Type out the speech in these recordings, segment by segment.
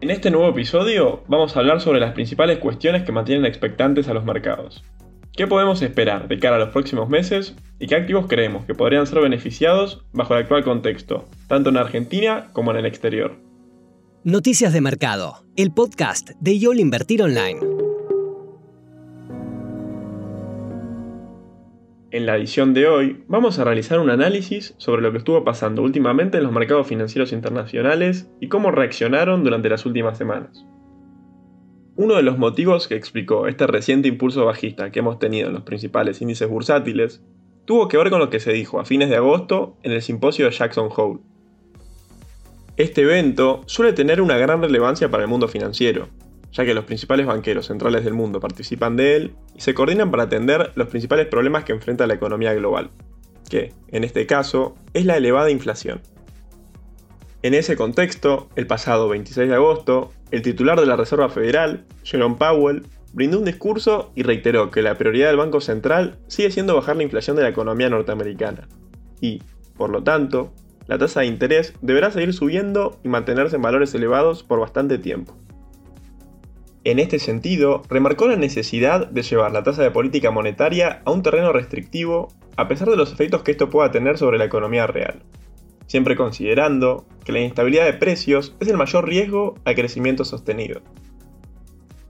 En este nuevo episodio vamos a hablar sobre las principales cuestiones que mantienen expectantes a los mercados. ¿Qué podemos esperar de cara a los próximos meses y qué activos creemos que podrían ser beneficiados bajo el actual contexto, tanto en Argentina como en el exterior? Noticias de Mercado, el podcast de YOL Invertir Online. En la edición de hoy vamos a realizar un análisis sobre lo que estuvo pasando últimamente en los mercados financieros internacionales y cómo reaccionaron durante las últimas semanas. Uno de los motivos que explicó este reciente impulso bajista que hemos tenido en los principales índices bursátiles tuvo que ver con lo que se dijo a fines de agosto en el simposio de Jackson Hole. Este evento suele tener una gran relevancia para el mundo financiero, ya que los principales banqueros centrales del mundo participan de él y se coordinan para atender los principales problemas que enfrenta la economía global, que, en este caso, es la elevada inflación. En ese contexto, el pasado 26 de agosto, el titular de la Reserva Federal, Jerome Powell, brindó un discurso y reiteró que la prioridad del Banco Central sigue siendo bajar la inflación de la economía norteamericana. Y, por lo tanto, la tasa de interés deberá seguir subiendo y mantenerse en valores elevados por bastante tiempo. En este sentido, remarcó la necesidad de llevar la tasa de política monetaria a un terreno restrictivo a pesar de los efectos que esto pueda tener sobre la economía real, siempre considerando que la inestabilidad de precios es el mayor riesgo al crecimiento sostenido.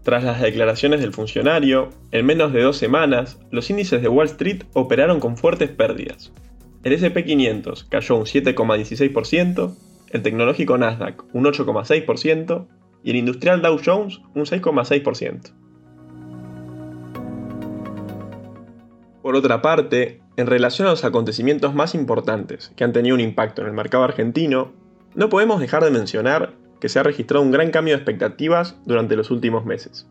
Tras las declaraciones del funcionario, en menos de dos semanas, los índices de Wall Street operaron con fuertes pérdidas. El SP500 cayó un 7,16%, el tecnológico Nasdaq un 8,6%, y el industrial Dow Jones un 6,6%. Por otra parte, en relación a los acontecimientos más importantes que han tenido un impacto en el mercado argentino, no podemos dejar de mencionar que se ha registrado un gran cambio de expectativas durante los últimos meses.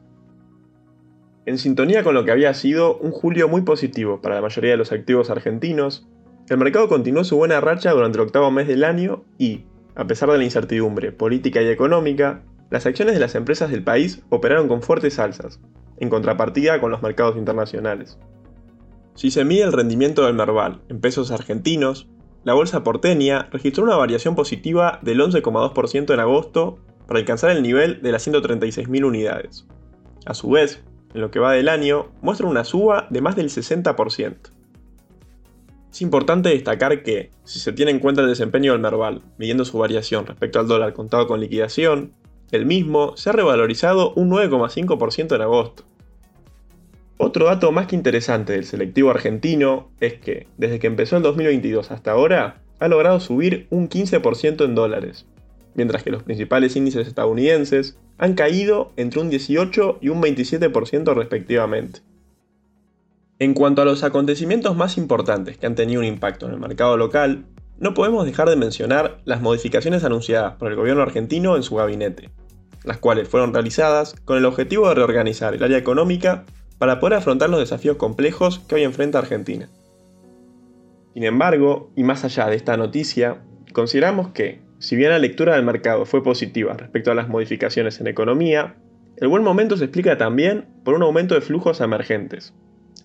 En sintonía con lo que había sido un julio muy positivo para la mayoría de los activos argentinos, el mercado continuó su buena racha durante el octavo mes del año y, a pesar de la incertidumbre política y económica, las acciones de las empresas del país operaron con fuertes alzas, en contrapartida con los mercados internacionales. Si se mide el rendimiento del Merval en pesos argentinos, la bolsa porteña registró una variación positiva del 11,2% en agosto para alcanzar el nivel de las 136.000 unidades. A su vez, en lo que va del año, muestra una suba de más del 60%. Es importante destacar que, si se tiene en cuenta el desempeño del Merval, midiendo su variación respecto al dólar contado con liquidación, el mismo se ha revalorizado un 9,5% en agosto. Otro dato más que interesante del selectivo argentino es que, desde que empezó el 2022 hasta ahora, ha logrado subir un 15% en dólares, mientras que los principales índices estadounidenses han caído entre un 18 y un 27% respectivamente. En cuanto a los acontecimientos más importantes que han tenido un impacto en el mercado local, no podemos dejar de mencionar las modificaciones anunciadas por el gobierno argentino en su gabinete, las cuales fueron realizadas con el objetivo de reorganizar el área económica para poder afrontar los desafíos complejos que hoy enfrenta Argentina. Sin embargo, y más allá de esta noticia, consideramos que, si bien la lectura del mercado fue positiva respecto a las modificaciones en economía, el buen momento se explica también por un aumento de flujos emergentes.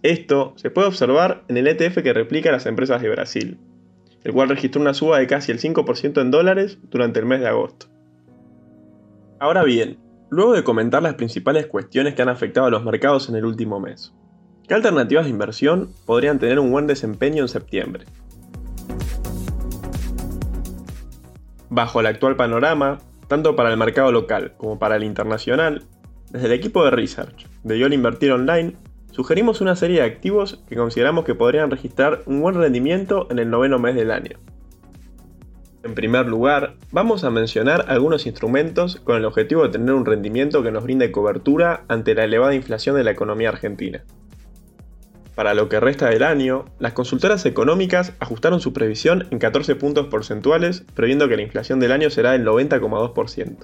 Esto se puede observar en el ETF que replica las empresas de Brasil, el cual registró una suba de casi el 5% en dólares durante el mes de agosto. Ahora bien, luego de comentar las principales cuestiones que han afectado a los mercados en el último mes, ¿qué alternativas de inversión podrían tener un buen desempeño en septiembre? Bajo el actual panorama, tanto para el mercado local como para el internacional, desde el equipo de research de YOL Invertir Online, sugerimos una serie de activos que consideramos que podrían registrar un buen rendimiento en el noveno mes del año. En primer lugar, vamos a mencionar algunos instrumentos con el objetivo de tener un rendimiento que nos brinde cobertura ante la elevada inflación de la economía argentina. Para lo que resta del año, las consultoras económicas ajustaron su previsión en 14 puntos porcentuales, previendo que la inflación del año será del 90,2%.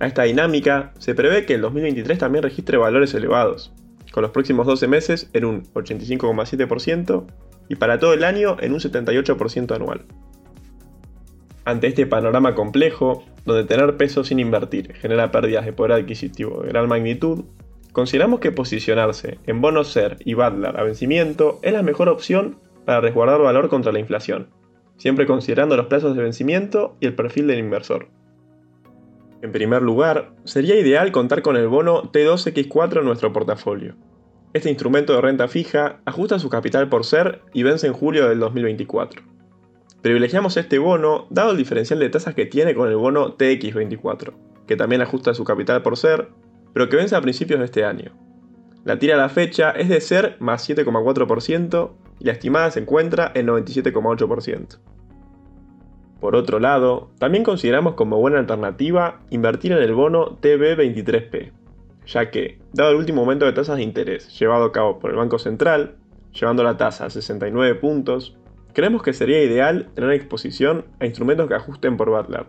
A esta dinámica, se prevé que el 2023 también registre valores elevados, con los próximos 12 meses en un 85,7% y para todo el año en un 78% anual. Ante este panorama complejo, donde tener peso sin invertir genera pérdidas de poder adquisitivo de gran magnitud, consideramos que posicionarse en bonos SER y Badler a vencimiento es la mejor opción para resguardar valor contra la inflación, siempre considerando los plazos de vencimiento y el perfil del inversor. En primer lugar, sería ideal contar con el bono T2X4 en nuestro portafolio. Este instrumento de renta fija ajusta su capital por ser y vence en julio del 2024. Privilegiamos este bono dado el diferencial de tasas que tiene con el bono TX24, que también ajusta su capital por ser, pero que vence a principios de este año. La tira a la fecha es de ser más 7,4% y la estimada se encuentra en 97,8%. Por otro lado, también consideramos como buena alternativa invertir en el bono TB23P, ya que, dado el último aumento de tasas de interés llevado a cabo por el Banco Central, llevando la tasa a 69 puntos, creemos que sería ideal tener exposición a instrumentos que ajusten por Butler.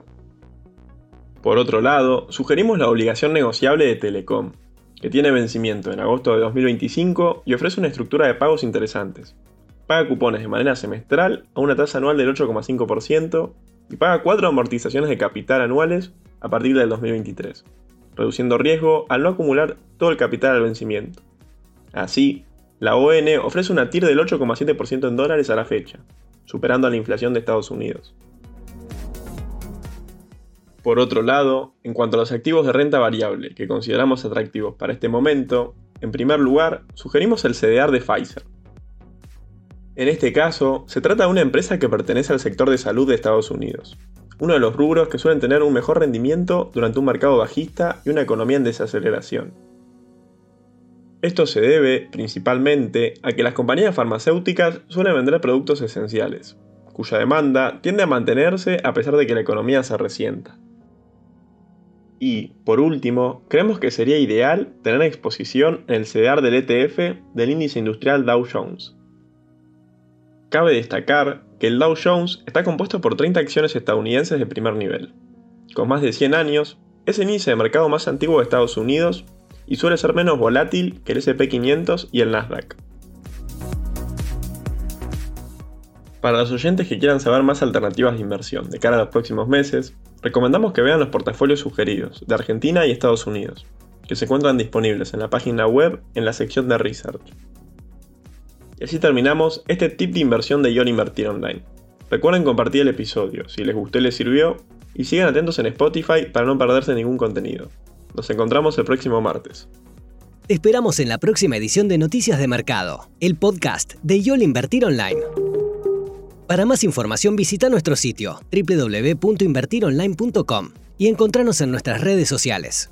Por otro lado, sugerimos la obligación negociable de Telecom, que tiene vencimiento en agosto de 2025 y ofrece una estructura de pagos interesantes, paga cupones de manera semestral a una tasa anual del 8,5% y paga cuatro amortizaciones de capital anuales a partir del 2023, reduciendo riesgo al no acumular todo el capital al vencimiento. Así, la ON ofrece una TIR del 8,7% en dólares a la fecha, superando a la inflación de Estados Unidos. Por otro lado, en cuanto a los activos de renta variable que consideramos atractivos para este momento, en primer lugar, sugerimos el CDR de Pfizer, en este caso, se trata de una empresa que pertenece al sector de salud de Estados Unidos, uno de los rubros que suelen tener un mejor rendimiento durante un mercado bajista y una economía en desaceleración. Esto se debe, principalmente, a que las compañías farmacéuticas suelen vender productos esenciales, cuya demanda tiende a mantenerse a pesar de que la economía se resienta. Y, por último, creemos que sería ideal tener exposición en el CDR del ETF del índice industrial Dow Jones, Cabe destacar que el Dow Jones está compuesto por 30 acciones estadounidenses de primer nivel. Con más de 100 años, es el índice de mercado más antiguo de Estados Unidos y suele ser menos volátil que el SP500 y el Nasdaq. Para los oyentes que quieran saber más alternativas de inversión de cara a los próximos meses, recomendamos que vean los portafolios sugeridos de Argentina y Estados Unidos, que se encuentran disponibles en la página web en la sección de Research. Y así terminamos este tip de inversión de Yon Invertir Online. Recuerden compartir el episodio si les gustó y les sirvió, y sigan atentos en Spotify para no perderse ningún contenido. Nos encontramos el próximo martes. Te esperamos en la próxima edición de Noticias de Mercado, el podcast de YOL Invertir Online. Para más información visita nuestro sitio www.invertironline.com y encontrarnos en nuestras redes sociales.